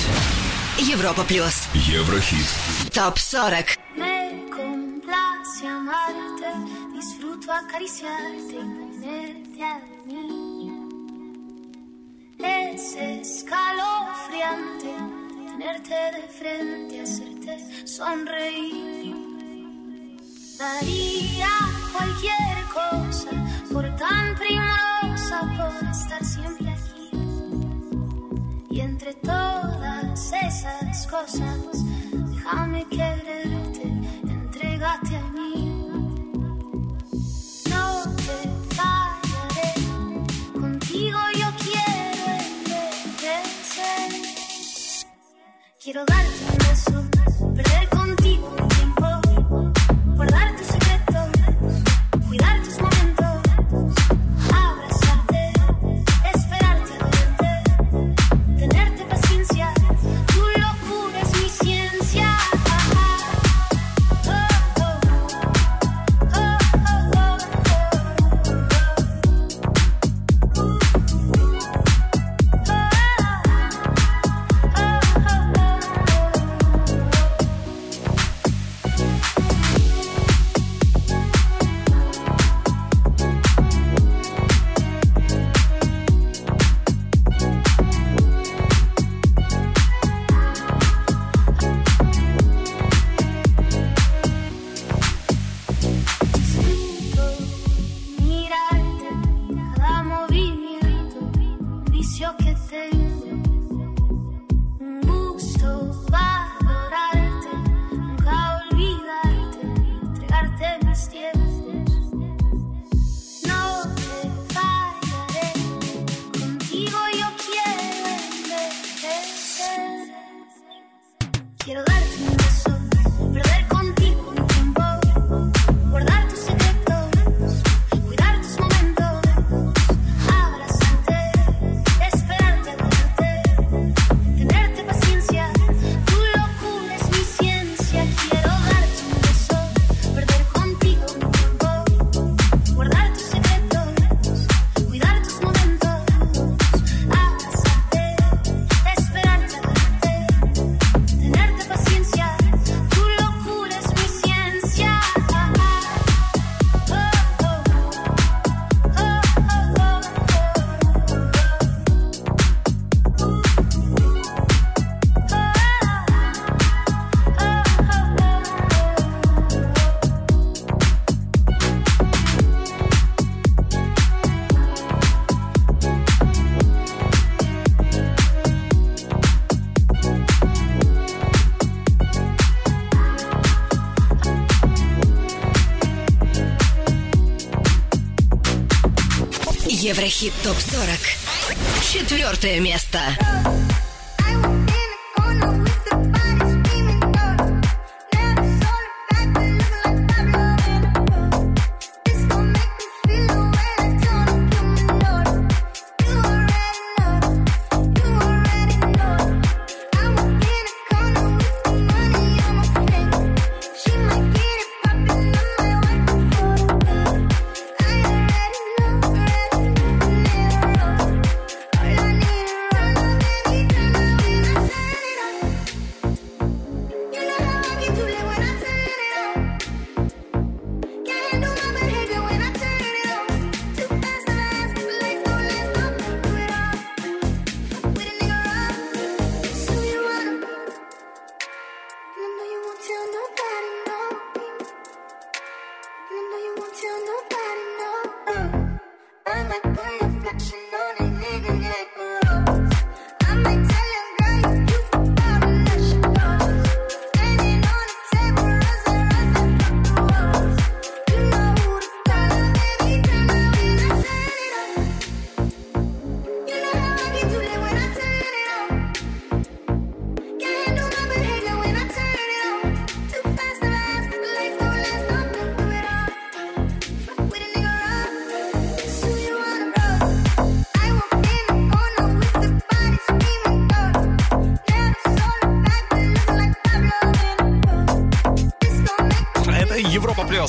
Европа плюс.
Еврохит.
Топ 40.
Me complace amarte, disfruto acariciarte y ponerte a mí. Es escalofriante tenerte de frente, hacerte sonreír. Daría cualquier cosa por tan primorosa, por estar siempre Esas cosas, déjame quererte, entrégate a mí. No te fallaré, contigo yo quiero envejecer. Quiero darte un beso, Еврохит ТОП-40. Четвертое место.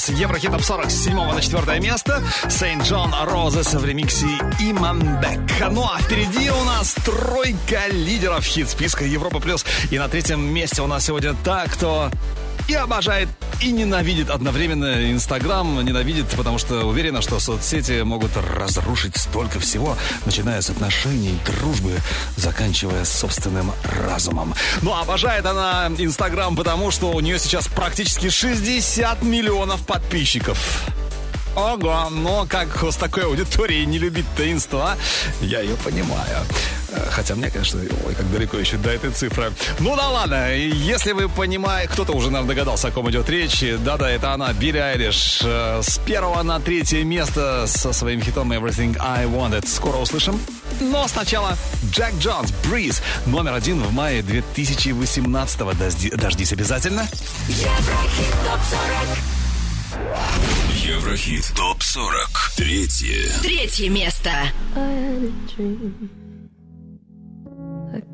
Плюс. Еврохит Топ 40 с 7 на 4 место. Сейнт Джон Розес в ремиксе Иманбек. Ну а впереди у нас тройка лидеров хит-списка Европа Плюс. И на третьем месте у нас сегодня та, кто и обожает, и ненавидит одновременно Инстаграм. Ненавидит, потому что уверена, что соцсети могут разрушить столько всего, начиная с отношений, дружбы, заканчивая собственным разумом. Ну, а обожает она Инстаграм, потому что у нее сейчас практически 60 миллионов подписчиков. Ого, но как с такой аудиторией не любить-то инста, а? Я ее понимаю. Хотя мне, конечно, ой, как далеко еще до этой цифры. Ну да ладно, если вы понимаете, кто-то уже, наверное, догадался, о ком идет речь. Да-да, это она, Билли Айлиш. Э, С первого на третье место со своим хитом Everything I Wanted. Скоро услышим. Но сначала Джек Джонс, Breeze, номер один в мае 2018-го. Дожди- Дождись обязательно.
Еврохит ТОП-40.
Еврохит ТОП-40. Третье.
Третье место.
I had a dream.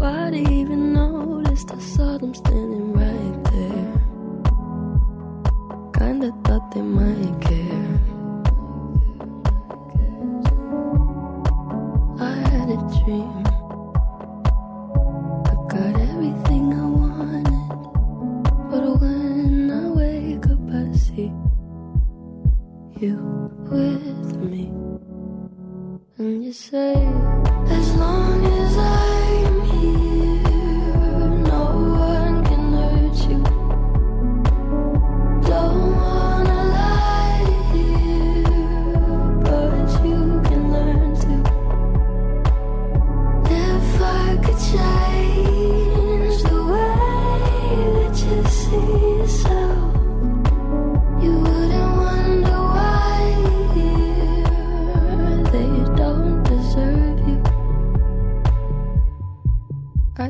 Nobody even noticed. I saw them standing right there. Kinda thought they might care. I had a dream. I got everything I wanted. But when I wake up, I see you with me. And you say, as long as I'm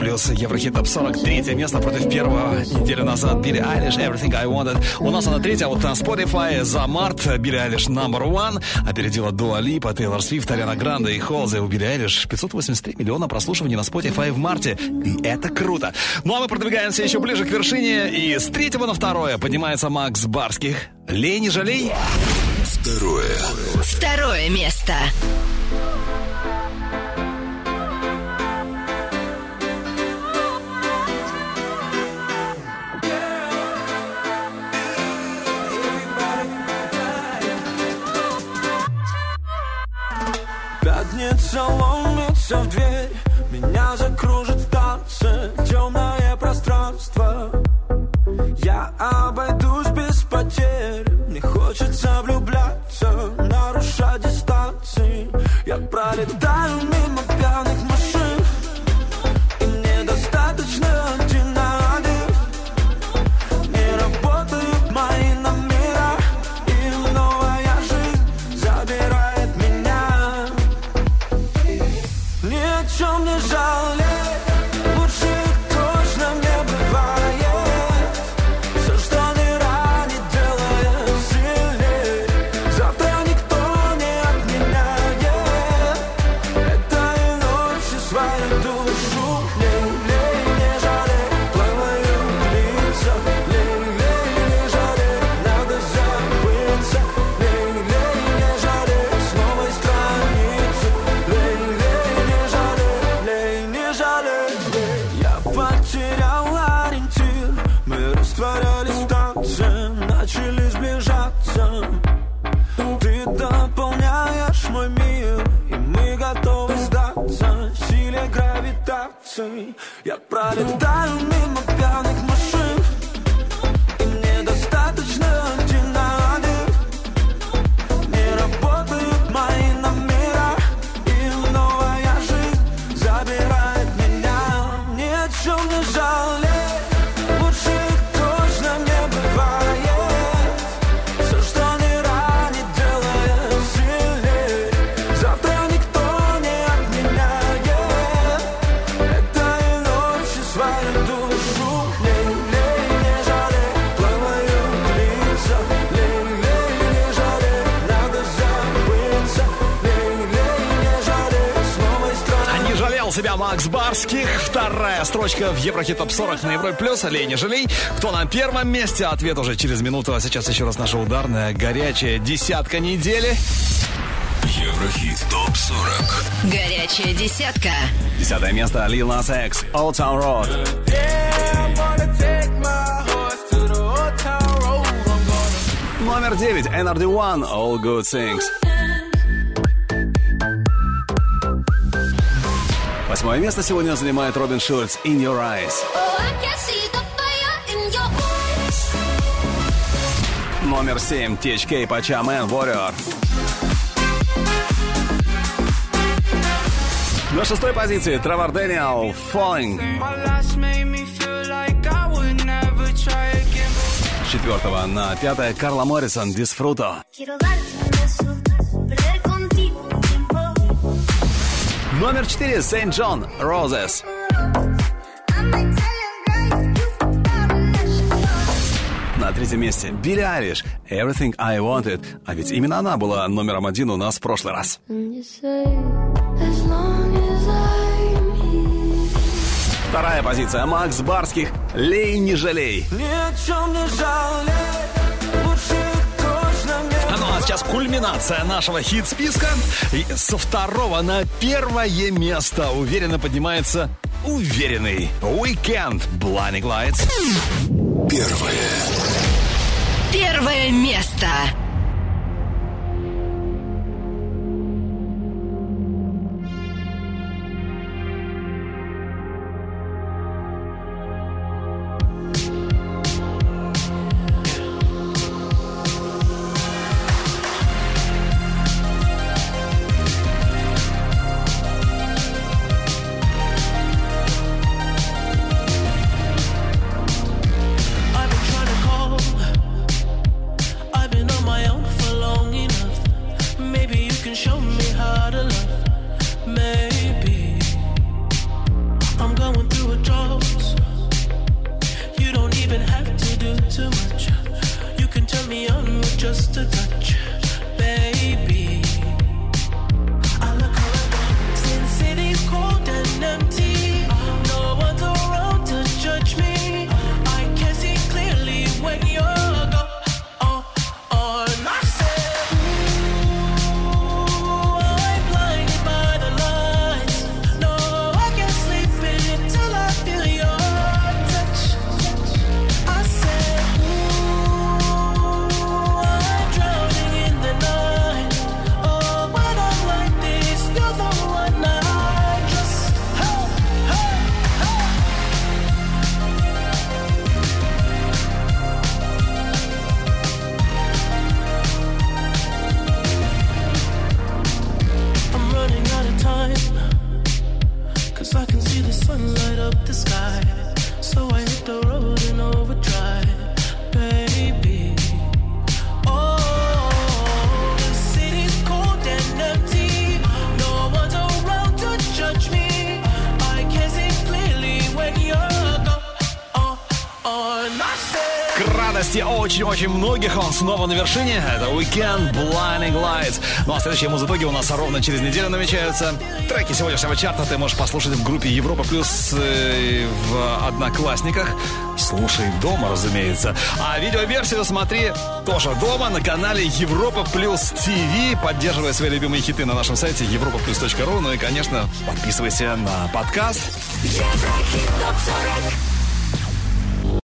Плюс Еврохит Топ 40, третье место против первого неделю назад. Билли Айлиш, Everything I Wanted. У нас она третья, вот на Spotify за март Билли Айлиш Number One. Опередила Дуа Липа, Тейлор Свифт, Ариана Гранде и Холзе. У Билли Айлиш 583 миллиона прослушиваний на Spotify в марте. И это круто. Ну а мы продвигаемся еще ближе к вершине. И с третьего на второе поднимается Макс Барских. Лей, не жалей.
Второе.
Второе место.
Пятница ломится в дверь. Меня закружит в танце Темное
строчка в Еврохит Топ 40 на Европе Плюс. Лей, не жалей. Кто на первом месте? Ответ уже через минуту. А сейчас еще раз наша ударная, горячая десятка недели.
Еврохит ТОП 40
Горячая десятка.
Десятое место Lil Nas X, Old Town Road. Номер девять NRD One, All Good Things. Восьмое место сегодня занимает Робин Шульц, In Your Eyes. Номер семь THK Пача Man Warrior. На шестой позиции Тревор Дэниел, Falling. Четвертого на пятое Карла Моррисон, Disfruto. Номер четыре Сейнт Джон, Roses. На третьем месте Билли Айлиш, Everything I Wanted. А ведь именно она была номером один у нас в прошлый раз. Вторая позиция Макс Барских, Лей не жалей.
Ни о чем не жалей.
Сейчас кульминация нашего хит-списка. И со второго на первое место уверенно поднимается уверенный Weekend Blinding Lights.
Первое.
Первое место.
Очень-очень многих он снова на вершине. Это Weekend Blinding Lights. Ну а следующие музытоги у нас ровно через неделю намечаются. Треки сегодняшнего чарта ты можешь послушать в группе Европа Плюс э, в Одноклассниках. Слушай дома, разумеется. А видеоверсию смотри тоже дома на канале Европа Плюс ТВ. Поддерживай свои любимые хиты на нашем сайте europaplus.ru. Ну и, конечно, подписывайся на подкаст.
Еврохит топ 40